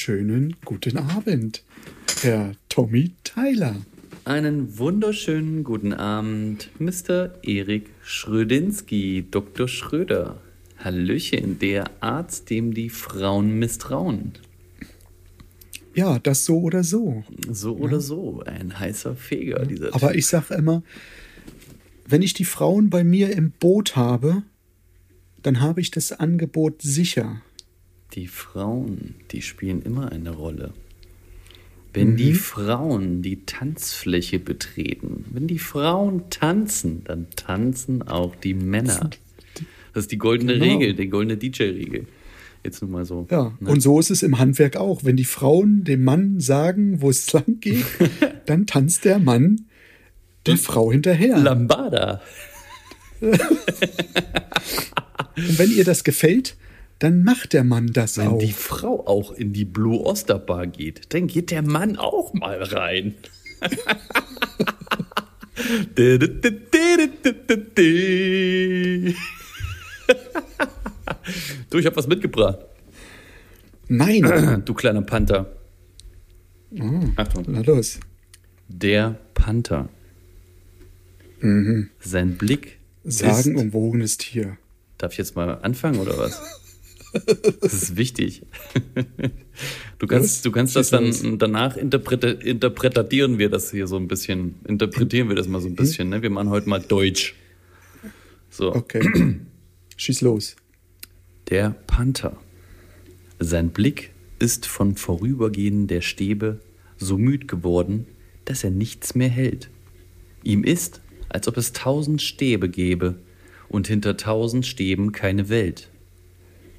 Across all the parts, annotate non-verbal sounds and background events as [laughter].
wunderschönen guten Abend, Herr Tommy Tyler. Einen wunderschönen guten Abend, Mr. Erik Schrödinski, Dr. Schröder. Hallöchen, der Arzt, dem die Frauen misstrauen. Ja, das so oder so. So oder ja. so, ein heißer Feger, dieser Aber typ. ich sage immer, wenn ich die Frauen bei mir im Boot habe, dann habe ich das Angebot sicher. Die Frauen, die spielen immer eine Rolle. Wenn mhm. die Frauen die Tanzfläche betreten, wenn die Frauen tanzen, dann tanzen auch die Männer. Das ist die goldene genau. Regel, die goldene DJ-Regel. Jetzt nur mal so. Ja, ne? und so ist es im Handwerk auch. Wenn die Frauen dem Mann sagen, wo es [laughs] lang geht, [laughs] dann tanzt der Mann der Frau hinterher. Lambada. [laughs] und wenn ihr das gefällt, dann macht der Mann das Wenn auch. Wenn die Frau auch in die Blue Oster Bar geht, dann geht der Mann auch mal rein. du, ich hab was mitgebracht. Nein. [clears throat] Du kleiner Panther. Oh, Achtung. Na los. Der Panther. Mhm. Sein Blick. Sagenumwogenes Tier. Darf ich jetzt mal anfangen oder was? Das ist wichtig. Du kannst, du kannst das dann danach interpretieren wir das hier so ein bisschen. Interpretieren wir das mal so ein bisschen. Ne? Wir machen heute mal Deutsch. So. Okay. Schieß los. Der Panther. Sein Blick ist von Vorübergehen der Stäbe so müd geworden, dass er nichts mehr hält. Ihm ist, als ob es tausend Stäbe gäbe und hinter tausend Stäben keine Welt.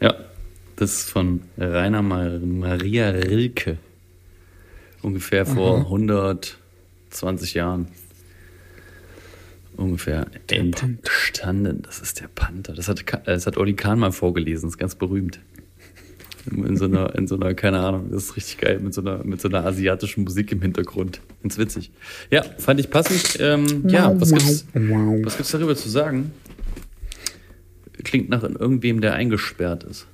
Ja, das ist von Rainer Maria Rilke. Ungefähr vor Aha. 120 Jahren. Ungefähr entstanden. Das ist der Panther. Das hat, das hat Olli Kahn mal vorgelesen. Das ist ganz berühmt. In so einer, in so einer, keine Ahnung, das ist richtig geil, mit so einer, mit so einer asiatischen Musik im Hintergrund. Ganz witzig. Ja, fand ich passend. Ähm, ja, was gibt's, was gibt's darüber zu sagen? Klingt nach irgendwem, der eingesperrt ist.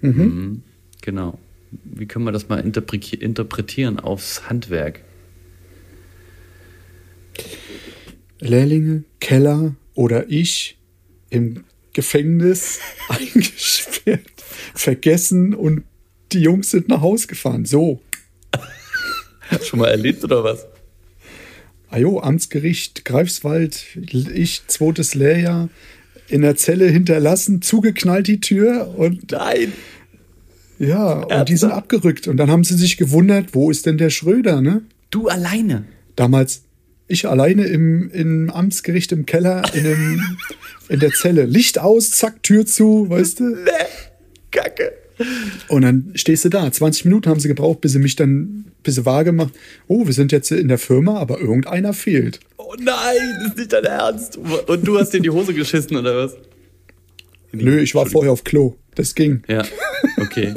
Mhm. mhm. Genau. Wie können wir das mal interpretieren aufs Handwerk? Lehrlinge, Keller oder ich im Gefängnis [laughs] eingesperrt, vergessen und die Jungs sind nach Hause gefahren. So. Schon mal erlebt oder was? Ajo, Amtsgericht Greifswald, ich, zweites Lehrjahr, in der Zelle hinterlassen, zugeknallt die Tür und. Nein! Ja, Ernsthaft? und die sind abgerückt. Und dann haben sie sich gewundert, wo ist denn der Schröder, ne? Du alleine? Damals ich alleine im, im Amtsgericht im Keller, in, dem, [laughs] in der Zelle. Licht aus, zack, Tür zu, weißt du? Nee, Kacke. Und dann stehst du da. 20 Minuten haben sie gebraucht, bis sie mich dann, bis sie wahrgemacht. Oh, wir sind jetzt in der Firma, aber irgendeiner fehlt. Oh nein, das ist nicht dein Ernst. Und du hast dir in die Hose geschissen, oder was? Nö, ich war vorher auf Klo. Das ging. Ja, okay.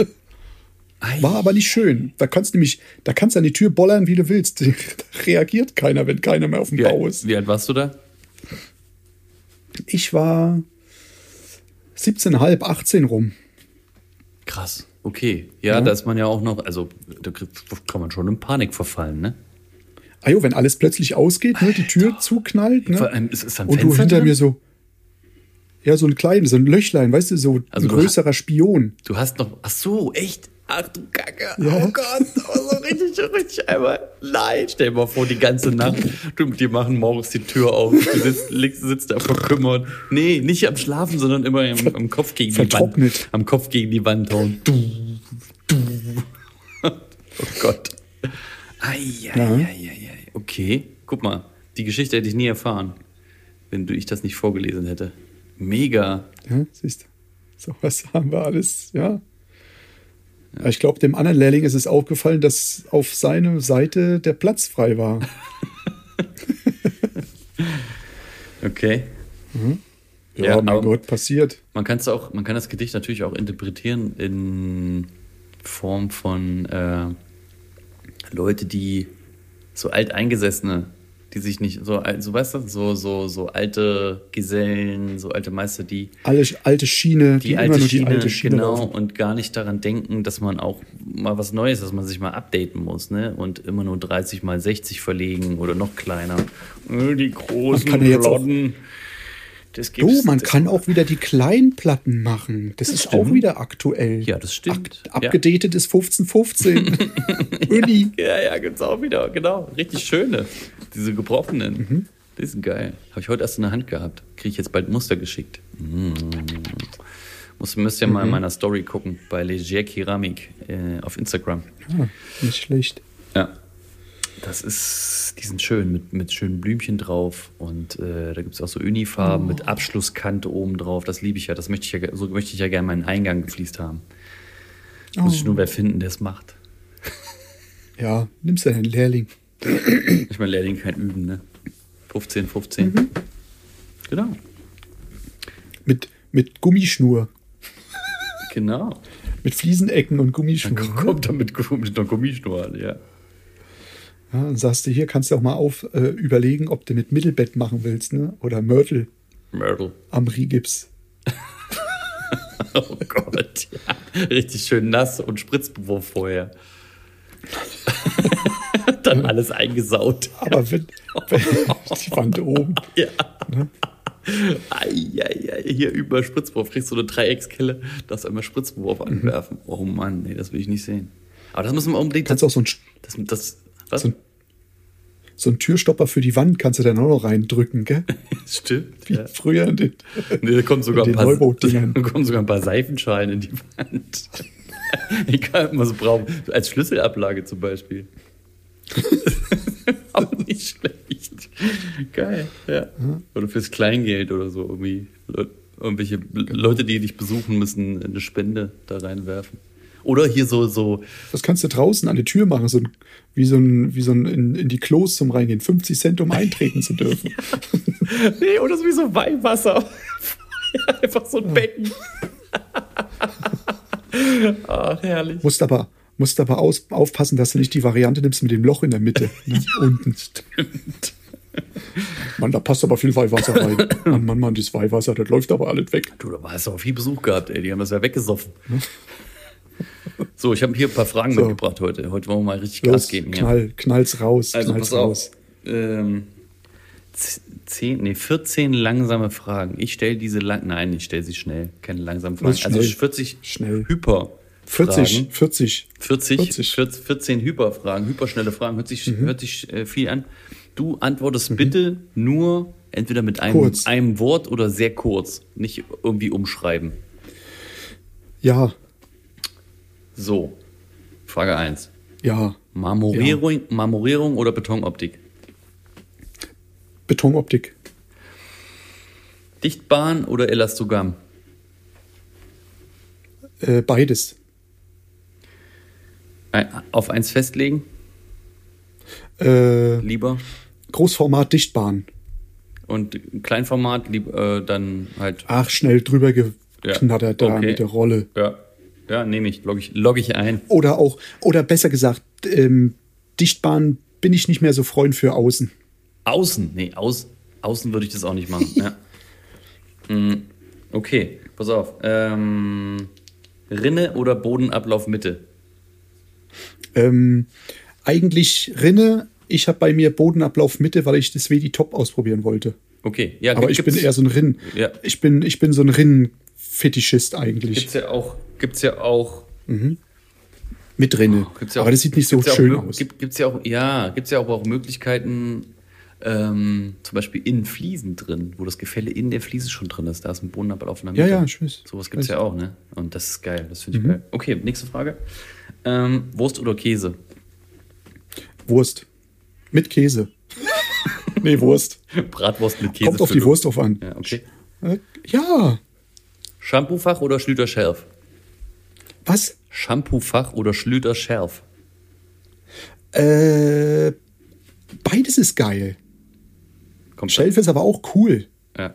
War aber nicht schön. Da kannst du nämlich, da kannst du an die Tür bollern, wie du willst. [laughs] Da reagiert keiner, wenn keiner mehr auf dem wie, Bau ist. Wie alt warst du da? Ich war 17,5, 18 rum. Krass. Okay. Ja, ja, da ist man ja auch noch, also da kann man schon in Panik verfallen, ne? Ah jo, wenn alles plötzlich ausgeht, ne, die Tür Alter. zuknallt, ne? Allem, ist, ist Und Fenster du hinter drin? mir so, ja, so ein kleines, so ein Löchlein, weißt du, so also ein größerer Spion. Du hast noch, ach so, echt? Ach du Kacke, ja. oh Gott, oh, so richtig, richtig einmal. Nein, stell dir mal vor, die ganze Nacht, du, die machen morgens die Tür auf, du [laughs] sitzt, liegst, sitzt da verkümmert. Nee, nicht am Schlafen, sondern immer im, am Kopf gegen die Wand. Am Kopf gegen die Wand hauen. Du, du. [laughs] Oh Gott. Eieieiei. Okay, guck mal, die Geschichte hätte ich nie erfahren, wenn du ich das nicht vorgelesen hätte. Mega. Ja, siehst du. So was haben wir alles, ja. Ich glaube, dem anderen Lehrling ist es aufgefallen, dass auf seiner Seite der Platz frei war. [laughs] Okay. Ja, Ja, mein aber- Gott, passiert. Man, kann's auch, man kann das Gedicht natürlich auch interpretieren in Form von äh, Leute, die so alteingesessene, die sich nicht so alt, so weißt du, so so so alte Gesellen, so alte Meister, die Alle, alte Schiene, die, die alte Schiene, die alte Schiene genau laufen. und gar nicht daran denken, dass man auch mal was Neues, dass man sich mal updaten muss, ne? Und immer nur 30 mal 60 verlegen oder noch kleiner. Äh, Die großen kann ja jetzt auch- Das Du, gibt's- man das- kann auch wieder die Kleinplatten machen. Das, ist auch stimmt. wieder aktuell. Ja, das stimmt. Ab, abgedatet ist 1515. [laughs] [laughs] Uni. Ja, ja, gibt's auch wieder, genau. Richtig schöne. Diese gebrochenen. Die sind geil. Habe ich heute erst in der Hand gehabt. Kriege ich jetzt bald Muster geschickt. Mm. Muss, müsst ihr mal in meiner Story gucken, bei Leger Keramik äh, auf Instagram. Ah, nicht schlecht. Ja. Das ist, die sind schön, mit, mit schönen Blümchen drauf. Und äh, da gibt es auch so Unifarben mit Abschlusskante oben drauf. Das liebe ich ja. Das möchte ich ja, so möchte ich ja gerne meinen Eingang gefliest haben. Muss ich nur wer finden, der es macht. [laughs] Ja, nimmst du deinen Lehrling. [clears throat] Ich meine, Lehrling kein Üben, ne? 15, 15. Genau. Mit, mit Gummischnur. Genau. Mit Fliesenecken und Gummischnur. Dann kommt er mit, mit einer Gummischnur an, ja. Ja, dann sagst du, hier kannst du auch mal auf äh, überlegen, ob du mit Mittelbett machen willst, ne? Oder Mörtel Myrtle. am Rigips. [laughs] Oh Gott, ja. Richtig schön nass und Spritzbewurf vorher. [laughs] Dann alles eingesaut. Aber wenn, wenn [laughs] die Wand oben. Ja. Ei, ei, hier über Spritzwurf kriegst du eine Dreieckskelle, darfst einmal Spritzwurf anwerfen. Oh Mann, nee, das will ich nicht sehen. Aber das müssen wir unbedingt. Kannst auch so ein, Das, das, was? so ein, so ein Türstopper für die Wand kannst du dann auch noch reindrücken, gell? [laughs] Stimmt. Wie Ja. früher in den, Nee, da kommen sogar, in ein paar, da [laughs] kommen sogar ein paar Seifenschalen in die Wand. [laughs] Egal, was man so braucht. Als Schlüsselablage zum Beispiel. Auch nicht schlecht. Geil, ja. Oder fürs Kleingeld oder so. Irgendwie. Irgendwelche Leute, die dich besuchen, müssen eine Spende da reinwerfen. Oder hier so, so, Das kannst du draußen an die Tür machen, so ein, wie so ein, wie so ein in, in die Klos zum Reingehen. 50 Cent, um eintreten zu dürfen. [laughs] nee, oder so wie so Weihwasser. [laughs] Einfach so ein Becken. [laughs] Ach, herrlich. Musst aber, musst aber aus, aufpassen, dass du nicht die Variante nimmst mit dem Loch in der Mitte. Ne? Unten. Stimmt. Mann, da passt aber viel Weihwasser rein. Mann, Mann, Mann, das Weihwasser, das läuft aber alles weg. Du, da hast du auch viel Besuch gehabt, ey. Die haben das ja weggesoffen. So, ich habe hier ein paar Fragen So. mitgebracht heute. Heute wollen wir mal richtig Gas Los, geben. hier. knall, knall's raus, Also knall's pass raus. auf. Ähm, z- zehn, nee, 14 langsame Fragen. Ich stelle diese lang. Nein, ich stelle sie schnell. Keine langsamen Fragen. Also schnell. 40 Schnell. Hyper. 40, Fragen. 40. 40, 40. 40, 14 Hyperfragen, hyperschnelle Fragen, hört sich, Mhm. hört sich äh, viel an. Du antwortest bitte nur entweder mit einem, Kurz. einem Wort oder sehr kurz, nicht irgendwie umschreiben. Ja, So, Frage 1. ja. Marmorierung, Marmorierung oder Betonoptik? Betonoptik. Dichtbahn oder Elastogramm? Äh, beides. Ein, auf eins festlegen, Äh, lieber. Großformat Dichtbahn. Und Kleinformat, lieb, äh, dann halt. Ach, schnell drüber geknattert Ja, da okay. mit der Rolle. Ja, ja nehme ich, logge ich, log ich ein. Oder auch, oder besser gesagt, ähm, Dichtbahn bin ich nicht mehr so Freund für außen. Außen, nee, aus, außen würde ich das auch nicht machen. ja. [laughs] Mm, Okay, pass auf. Ähm, Rinne oder Bodenablauf Mitte? Ähm, eigentlich Rinne, ich habe bei mir Bodenablauf Mitte, weil ich das WD Top ausprobieren wollte. Okay, ja, Aber ich bin eher so ein Rinn. Ja. Ich bin, ich bin so ein Rinn-Fetischist eigentlich. Gibt's ja auch, gibt's ja auch, mit Rinne. gibt's ja auch Aber das sieht nicht so gibt's ja schön auch, aus. Gibt, gibt's ja auch, ja, gibt's ja auch, auch Möglichkeiten, ähm, zum Beispiel in Fliesen drin, wo das Gefälle in der Fliese schon drin ist. Da ist ein Bodenablauf in der Ja, Mitte. ja, ich weiß. Sowas gibt's Weiß. ja auch, ne? Und das ist geil, das Mhm. finde ich geil. Okay, nächste Frage. Ähm, Wurst oder Käse? Wurst. Mit Käse. [laughs] nee, Wurst. Bratwurst mit Käse. Kommt auf die Wurst drauf an. Ja, okay. Äh, ja. Shampoofach oder Schlüter Shelf? Was? Shampoo-Fach oder Schlüter Schärf? Äh, beides ist geil. Kommt Shelf ist aber auch cool. Ja.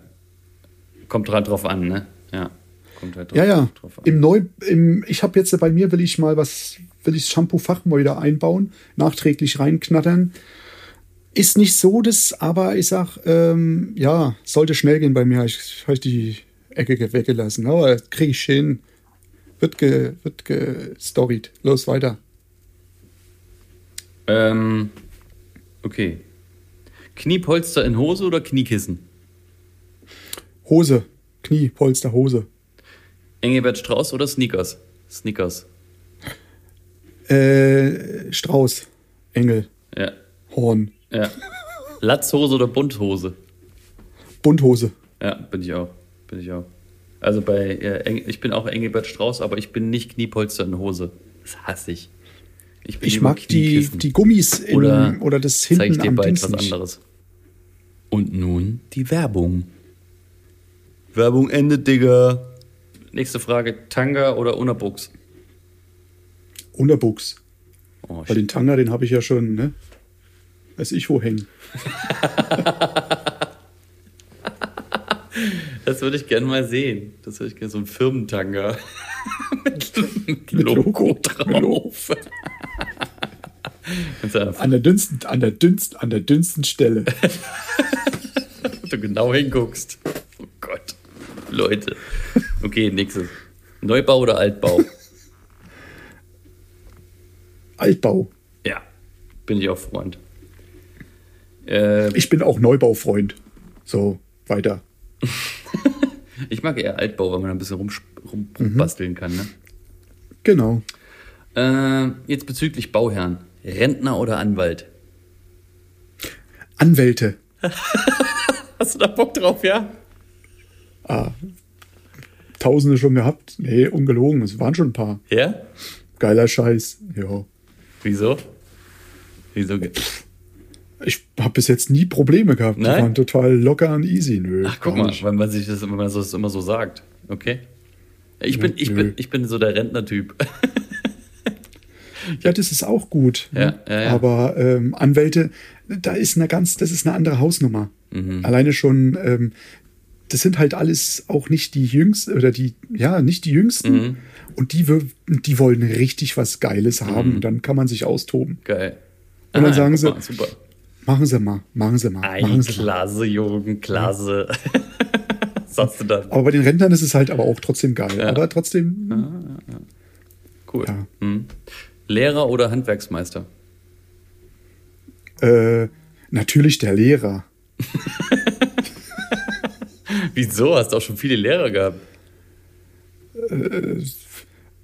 Kommt halt drauf an, ne? Ja. Kommt halt drauf, Ja, ja. drauf an. Im Neu, im, ich habe jetzt bei mir will ich mal was, will ich das Shampoo-Fach mal wieder einbauen, nachträglich reinknattern. Ist nicht so das, aber ich sag, ähm, ja, sollte schnell gehen bei mir. Ich habe die Ecke ge- weggelassen, aber kriege ich hin. Wird ge, wird gestoried. Los weiter. Ähm, okay. Kniepolster in Hose oder Kniekissen? Hose, Knie, Polster, Hose. Engelbert Strauß oder Sneakers? Sneakers. Äh, Strauß, Engel, Ja. Horn, Ja. Latzhose oder Bunthose? Bunthose. Ja, bin ich auch. Bin ich auch. Also bei, äh, ich bin auch Engelbert Strauß, aber ich bin nicht Kniepolster in Hose. Das hasse ich. bin Ich lieber mag die, die Gummis in, Oder oder, das Zeig hinten ich dir am bald was nicht. anderes. Und nun die Werbung. Werbung endet, Digga. Nächste Frage: Tanga oder Unterbuchs? Unterbuchs. Oh, Weil shit. den Tanger, den habe ich ja schon, ne? Weiß ich wo hängen. [laughs] das würde ich gerne mal sehen. Das würde ich gerne so ein Firmentanga. [laughs] mit, mit Logo, Logo. drauf. [laughs] An der dünnsten, an der dünnsten, an der dünnsten Stelle. [laughs] Du genau hinguckst. Oh Gott. Leute. Okay, nächstes. Neubau oder Altbau? Altbau. ja, bin ich auch Freund. Äh, Ich bin auch Neubaufreund. So, weiter. Ich mag eher Altbau, weil man ein bisschen rum, rum, rumbasteln kann. Ne? Genau. Äh, jetzt bezüglich Bauherrn. Rentner oder Anwalt? Anwälte. [laughs] Hast du da Bock drauf, ja? Tausende schon gehabt. Nee, ungelogen. Es waren schon ein paar. Ja? Geiler Scheiß. Ja. Wieso? Wieso? Ich habe bis jetzt nie Probleme gehabt. Die Nein? waren total locker und easy. Nö. Ach, guck mal, nicht. weil man sich das, wenn man das immer so sagt. Okay? Ja, Ich Ja, bin, ich bin, ich bin so der Rentnertyp. [laughs] Ja, das ist auch gut. Ja, ne? ja, ja. Aber ähm, Anwälte, da ist eine ganz, das ist eine andere Hausnummer. Mhm. Alleine schon, ähm, das sind halt alles auch nicht die jüngsten oder die, ja, nicht die jüngsten. Mhm. Und die, die wollen richtig was Geiles haben. Und dann kann man sich austoben. Geil. Und dann Ah, sagen sie- super. Machen Sie mal, machen Sie mal, Ei, machen Sie mal. klasse, Jürgen, klasse. [laughs] Was sagst du dann? Aber bei den Rentnern ist es halt aber auch trotzdem geil. Ja. Aber trotzdem, Cool. Ja. Hm. Lehrer oder Handwerksmeister? äh, natürlich der Lehrer. [laughs] Wieso? Hast du auch schon viele Lehrer gehabt?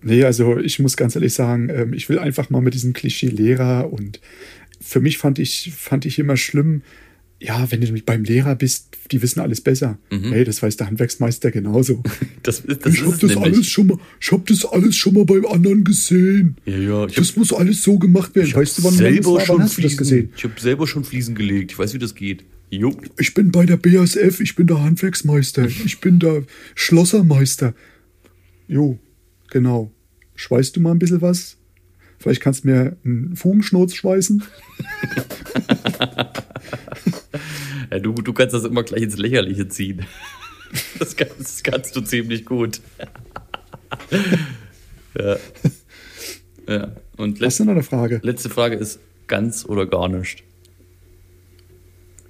Nee, also ich muss ganz ehrlich sagen, ähm, ich will einfach mal mit diesem Klischee Lehrer und für mich fand ich, fand ich immer schlimm, ja, wenn du beim Lehrer bist, die wissen alles besser. Hey, das weiß der Handwerksmeister genauso. [laughs] Das, das ich ist hab es das nämlich. alles schon mal, ich hab das alles schon mal beim anderen gesehen. Ja, ja. Das muss alles so gemacht werden. Weißt du, wann, wann, das war? wann hast du das gesehen? Ich habe selber schon Fliesen gelegt. Ich weiß, wie das geht. Jo. Ich bin bei der BASF, ich bin der Handwerksmeister, ich bin der Schlossermeister. Jo, genau. Schweißt du mal ein bisschen was? Vielleicht kannst du mir einen Fugenschnurz schweißen. [laughs] Ja, du, du kannst das immer gleich ins Lächerliche ziehen. Das kannst, das kannst du ziemlich gut. [laughs] ja. ja. Und Was ist letzte, denn noch eine Frage? letzte Frage ist: ganz oder gar nicht?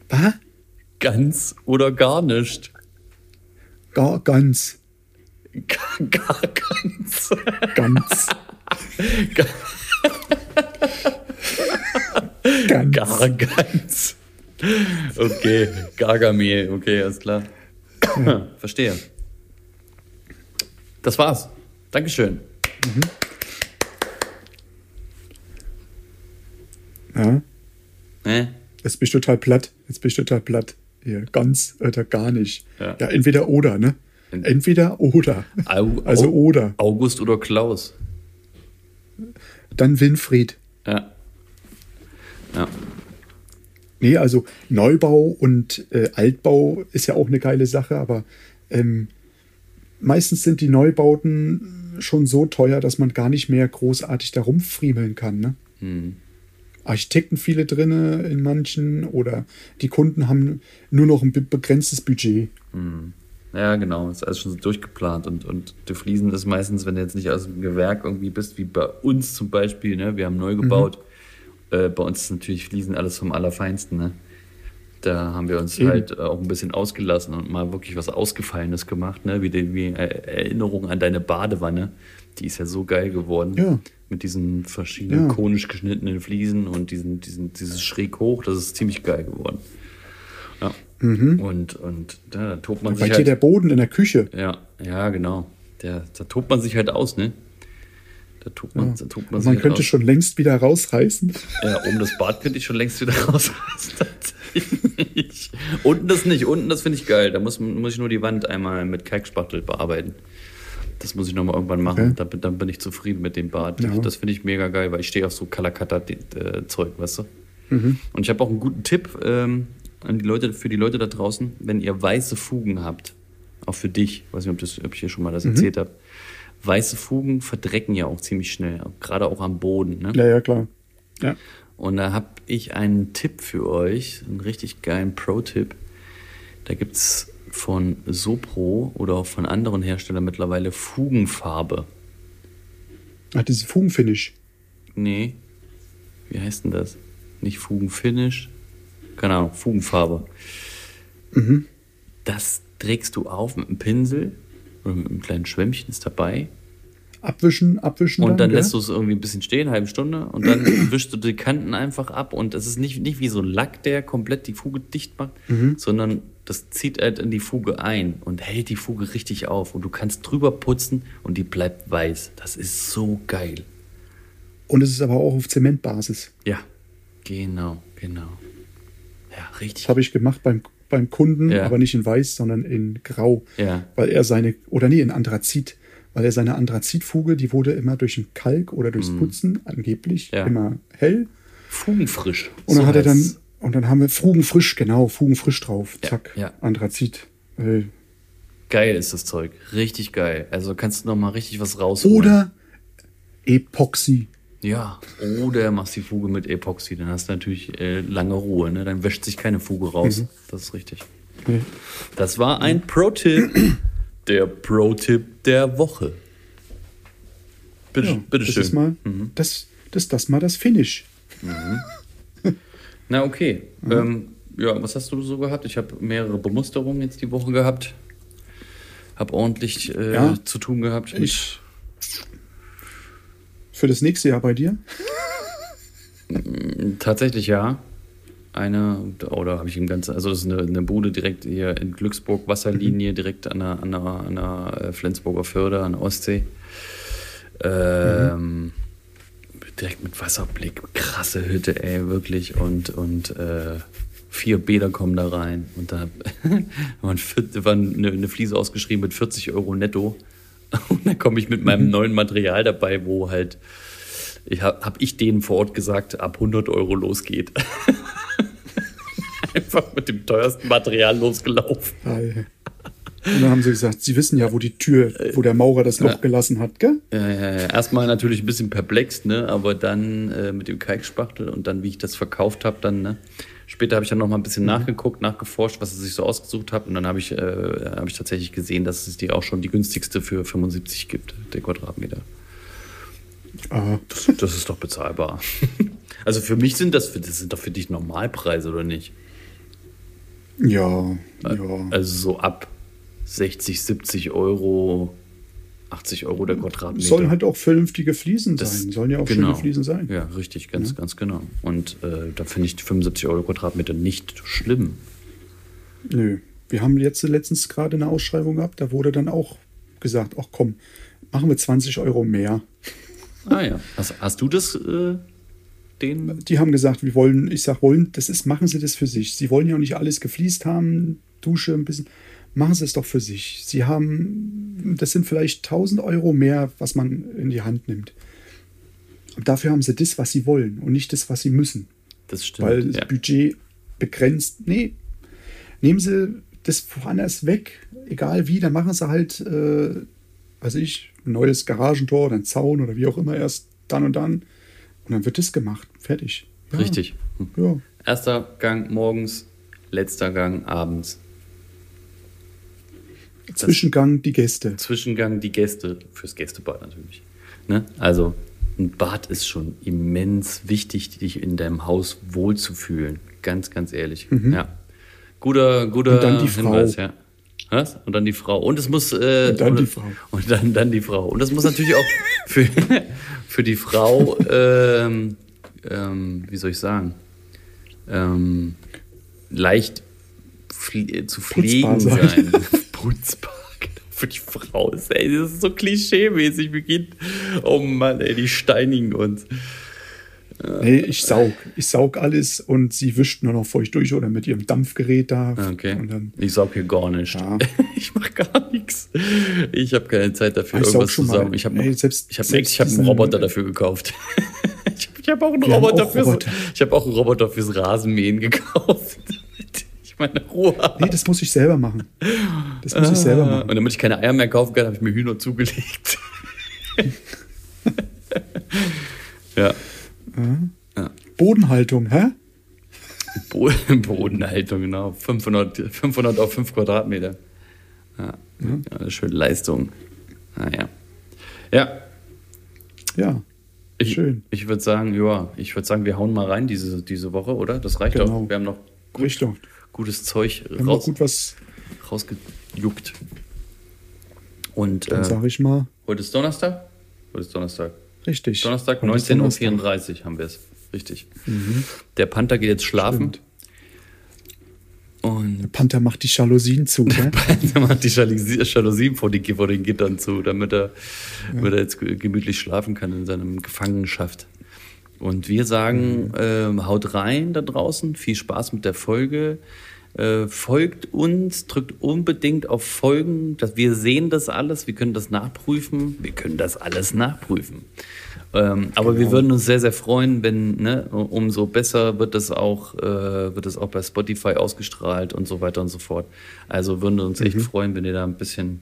Was? Ganz oder gar nicht? Gar ganz. [laughs] Gar, gar ganz. Ganz. Ganz. gar ganz. Okay, Gargamel, okay, alles klar. Verstehe. Das war's. Dankeschön. Ja, Ne? jetzt bin ich total platt. Jetzt bin ich total platt. Hier, ganz oder gar nicht. Ja. Ja, entweder oder, ne? Entweder oder. Au, Also oder. August oder Klaus? Dann Winfried. Ja. Ja. Nee, also Neubau und äh, Altbau ist ja auch eine geile Sache, aber ähm, meistens sind die Neubauten schon so teuer, dass man gar nicht mehr großartig da rumfriemeln kann. Ne? Hm. Architekten viele drinne in manchen oder die Kunden haben nur noch ein be- begrenztes Budget. Ja, genau. Ist alles schon so durchgeplant. Und, und die Fliesen ist meistens, wenn du jetzt nicht aus dem Gewerk irgendwie bist, wie bei uns zum Beispiel, ne? wir haben neu gebaut. Äh, bei uns ist natürlich Fliesen alles vom Allerfeinsten. Ne? Da haben wir uns Eben. halt auch ein bisschen ausgelassen und mal wirklich was Ausgefallenes gemacht. Ne? Wie, die, wie äh, Erinnerung an deine Badewanne. Die ist ja so geil geworden. Ja. Mit diesen verschiedenen Ja. konisch geschnittenen Fliesen und diesen, diesen, dieses schräg hoch. Das ist ziemlich geil geworden. Ja. Und, und da tobt man Mhm. Bei sich dir halt. der Boden in der Küche. Ja, ja, genau. Der, da tobt man sich halt aus, ne? Da tobt man, da tobt man Und sich man halt könnte aus. schon längst wieder rausreißen. Ja, oben das Bad könnte ich schon längst wieder [laughs] rausreißen. Unten das nicht. Unten das finde ich geil. Da muss, muss ich nur die Wand einmal mit Kalkspachtel bearbeiten. Das muss ich nochmal irgendwann machen. Okay. Da, bin- dann bin ich zufrieden mit dem Bad. Ja. Das finde ich mega geil, weil ich stehe auf so Kalakata-Zeug, weißt du? Mhm. Und ich habe auch einen guten Tipp ähm, an die Leute, für die Leute da draußen, wenn ihr weiße Fugen habt, auch für dich, weiß nicht, ob, das, ob ich hier schon mal das Mhm. erzählt habe, weiße Fugen verdrecken ja auch ziemlich schnell, gerade auch am Boden. Ne? Ja, ja, klar. Ja. Und da habe ich einen Tipp für euch, einen richtig geilen Pro-Tipp. Da gibt es von Sopro oder auch von anderen Herstellern mittlerweile Fugenfarbe. Ach, diese Fugenfinish. Nee, wie heißt denn das? Nicht Fugenfinish? Keine Ahnung, Fugenfarbe. Das trägst du auf mit einem Pinsel oder mit einem kleinen Schwämmchen ist dabei. Abwischen, abwischen. Und dann gell? lässt du es irgendwie ein bisschen stehen, eine halbe Stunde, und dann [clears throat] wischst du die Kanten einfach ab. Und es ist nicht, nicht wie so ein Lack, der komplett die Fuge dicht macht, Mhm. sondern das zieht halt in die Fuge ein und hält die Fuge richtig auf. Und du kannst drüber putzen und die bleibt weiß. Das ist so geil. Und es ist aber auch auf Zementbasis. Ja, genau, genau. Ja, richtig. Das habe ich gemacht beim, beim Kunden, Ja. aber nicht in weiß, sondern in grau. Ja. Weil er seine, oder nee, in Anthrazit. Weil er seine Anthrazitfuge, die wurde immer durch den Kalk oder durchs Putzen angeblich Mhm. Ja. immer hell. Fugenfrisch. Und dann so hat er dann, und dann haben wir Fugenfrisch, genau, Fugenfrisch drauf. Ja, Zack. Anthrazit. Äh, Geil ist das Zeug. Richtig geil. Also kannst du noch mal richtig was rausholen. Oder Epoxy. Ja, oder machst die Fuge mit Epoxy, dann hast du natürlich äh, lange Ruhe, ne? Dann wäscht sich keine Fuge raus. Mhm. Das ist richtig. Nee. Das war ein Pro-Tipp. Der Pro-Tipp der Woche. Bitte, Ja, bitte das schön. ist mal, das, das, das mal das Finish. [laughs] Na, okay. Mhm. Ähm, ja, was hast du so gehabt? Ich habe mehrere Bemusterungen jetzt die Woche gehabt. Hab ordentlich äh, Ja. zu tun gehabt. Ich. Für das nächste Jahr bei dir? Tatsächlich ja. Eine, oder habe ich im Ganzen, also das ist eine, eine Bude direkt hier in Glücksburg, Wasserlinie, direkt an der, an der, an der äh, Flensburger Förde, an der Ostsee. Ähm, Direkt mit Wasserblick, krasse Hütte, ey, wirklich. Und, und äh, vier Bäder kommen da rein. Und da [laughs] war eine, eine Fliese ausgeschrieben mit 40 Euro netto. [laughs] Und dann komme ich mit meinem neuen Material dabei, wo halt, ich habe hab ich denen vor Ort gesagt, ab 100 Euro losgeht. [laughs] Einfach mit dem teuersten Material losgelaufen. Geil. Und dann haben sie gesagt, sie wissen ja, wo die Tür, wo der Maurer das Loch gelassen hat, gell? Ja, ja, ja. Erstmal natürlich ein bisschen perplex, ne? aber dann äh, mit dem Kalkspachtel und dann, wie ich das verkauft habe, dann, ne? Später habe ich dann noch mal ein bisschen nachgeguckt, nachgeforscht, was sie sich so ausgesucht hat und dann habe ich, äh, hab ich tatsächlich gesehen, dass es die auch schon die günstigste für 75 gibt, der Quadratmeter. Ah, Das, [laughs] das ist doch bezahlbar. [laughs] Also für mich sind das, das sind doch für dich Normalpreise, oder nicht? ja, ja. Also so ab 60, 70 Euro, 80 Euro der Quadratmeter. Sollen halt auch vernünftige Fliesen Das- sein. Sollen ja auch genau. schöne Fliesen sein. Ja, richtig, ganz, ganz genau. Und äh, da finde ich die 75 Euro Quadratmeter nicht schlimm. Nö. Wir haben jetzt letztens gerade eine Ausschreibung gehabt, da wurde dann auch gesagt, ach komm, machen wir 20 Euro mehr. Ah ja. Hast, hast du das äh, den? Die haben gesagt, wir wollen, ich sag, wollen, das ist, machen Sie das für sich. Sie wollen ja auch nicht alles gefliest haben, Dusche ein bisschen. Machen Sie es doch für sich. Sie haben, das sind vielleicht 1000 Euro mehr, was man in die Hand nimmt. Und dafür haben Sie das, was Sie wollen und nicht das, was Sie müssen. Das stimmt. weil das ja. Budget begrenzt. Nee, nehmen Sie das woanders weg, egal wie, dann machen Sie halt, äh, weiß ich, ein neues Garagentor oder ein Zaun oder wie auch immer erst dann und dann. Und dann wird das gemacht. Fertig. Ja. Richtig. Ja. Erster Gang morgens, letzter Gang abends. Zwischengang die Gäste. Zwischengang die Gäste, fürs Gästebad natürlich. Ne? Also ein Bad ist schon immens wichtig, dich in deinem Haus wohlzufühlen. Ganz, ganz ehrlich. Ja. Guter, guter Mhm. Und dann die Frau. Hinweis, ja. Was? Und dann die Frau. Und es muss. Äh, Und dann oder- die Frau. Und dann, dann die Frau. Und das muss natürlich auch für, [laughs] für die Frau, ähm, ähm, wie soll ich sagen, ähm, leicht pfle zu pflegen Putzbar sein. [laughs] Genau, [laughs] Für die Frau ist, ey, das ist so klischee-mäßig. Gehen, oh Mann, ey, die steinigen uns. Nee, ich saug. Ich saug alles und sie wischt nur noch feucht durch oder mit ihrem Dampfgerät da. Okay. Dann, ich saug hier gar nicht. Ja. [laughs] Ich mach gar nichts. Ich habe keine Zeit dafür, Ich irgendwas zu saugen. Ich habe selbst- ich hab, selbst ich hab einen Roboter dafür gekauft. [laughs] ich habe hab auch einen Roboter auch fürs, Roboter. ich habe auch einen Roboter fürs Rasenmähen gekauft. ich meine Ruhe habe. nee, das muss ich selber machen. Das muss ich selber Ah, machen. Und damit ich keine Eier mehr kaufen kann, habe ich mir Hühner zugelegt. [laughs] ja. Bodenhaltung, hä? Bo- [laughs] Bodenhaltung, genau. 500, 500 auf 5 Quadratmeter. Ja, ja eine schöne Leistung. Naja. Ja, Ja. ich, Schön. ich würde sagen, ja, ich würde sagen, wir hauen mal rein diese, diese Woche, oder? Das reicht Genau. doch. Wir haben noch gut, Richtung. gutes Zeug raus, gut was, rausgejuckt. Und dann äh, sage ich mal, heute ist Donnerstag? Heute ist Donnerstag. richtig. Donnerstag, Heute ist 19.34 Uhr haben wir es. Richtig. Der Panther geht jetzt schlafen. Stimmt. Und Panther macht die Jalousien zu, [laughs] gell? Er macht die Jalousie- Jalousien vor, die, vor den Gittern zu, damit er, damit er jetzt ge- gemütlich schlafen kann in seinem Gefangenschaft. Und wir sagen, ähm, haut rein da draußen, viel Spaß mit der Folge. Äh, folgt uns, drückt unbedingt auf Folgen, dass wir sehen das alles, wir können das nachprüfen, wir können das alles nachprüfen. Ähm, aber wir würden uns sehr, sehr freuen, wenn, ne, umso besser wird es auch, äh, wird es auch bei Spotify ausgestrahlt und so weiter und so fort. Also würden wir uns echt freuen, wenn ihr da ein bisschen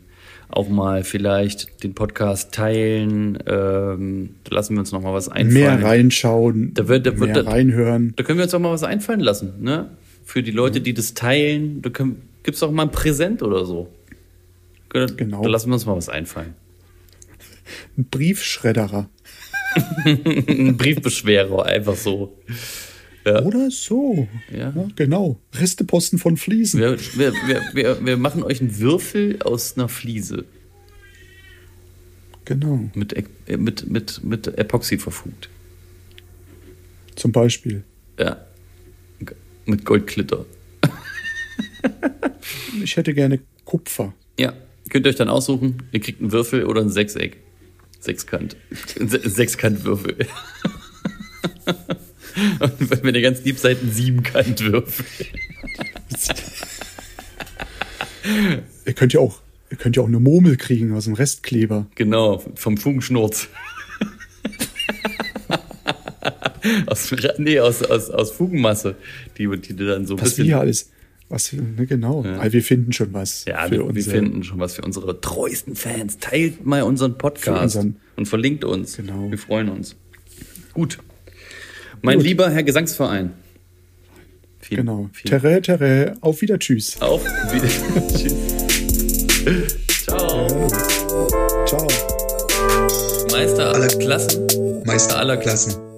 auch mal vielleicht den Podcast teilen. Ähm, da lassen wir uns noch mal was einfallen. Mehr reinschauen, Da wird- da wird- mehr da- reinhören. Da können wir uns auch mal was einfallen lassen, ne? Für die Leute, die das teilen, da gibt es auch mal ein Präsent oder so. Genau. Da lassen wir uns mal was einfallen. Ein Briefschredderer. [laughs] Ein Briefbeschwerer, einfach so. Ja. Oder so. Ja. genau. Resteposten von Fliesen. Wir, wir, wir, wir, machen euch einen Würfel aus einer Fliese Genau. mit, äh, mit, mit, mit Epoxy verfugt. Zum Beispiel. Ja. Mit Goldklitter. [laughs] Ich hätte gerne Kupfer. Ja. Könnt ihr euch dann aussuchen, ihr kriegt einen Würfel oder ein Sechseck. Sechskant. Sechskantwürfel. Und [laughs] wenn ihr ganz lieb seid, ein Siebenkantwürfel. [laughs] Ihr könnt ja auch, ihr könnt ja auch eine Murmel kriegen aus dem Restkleber. Genau, vom Fugenschnurz. [laughs] aus, nee, aus, aus, aus Fugenmasse, die, die du dann so ein Was bisschen. wir alles, was wir, ne, genau. Aber wir finden schon was ja, für wir, wir unsere, finden schon was für unsere treuesten Fans. Teilt mal unseren Podcast unseren- und verlinkt uns. Genau. Wir freuen uns. Gut. Mein Gut. lieber Herr Gesangsverein. Vielen, Genau. vielen Terre, terre, auf wieder, tschüss. Auf wieder. [laughs] Tschüss. Ciao. Ciao. Meister aller Klassen. Meister aller Klassen.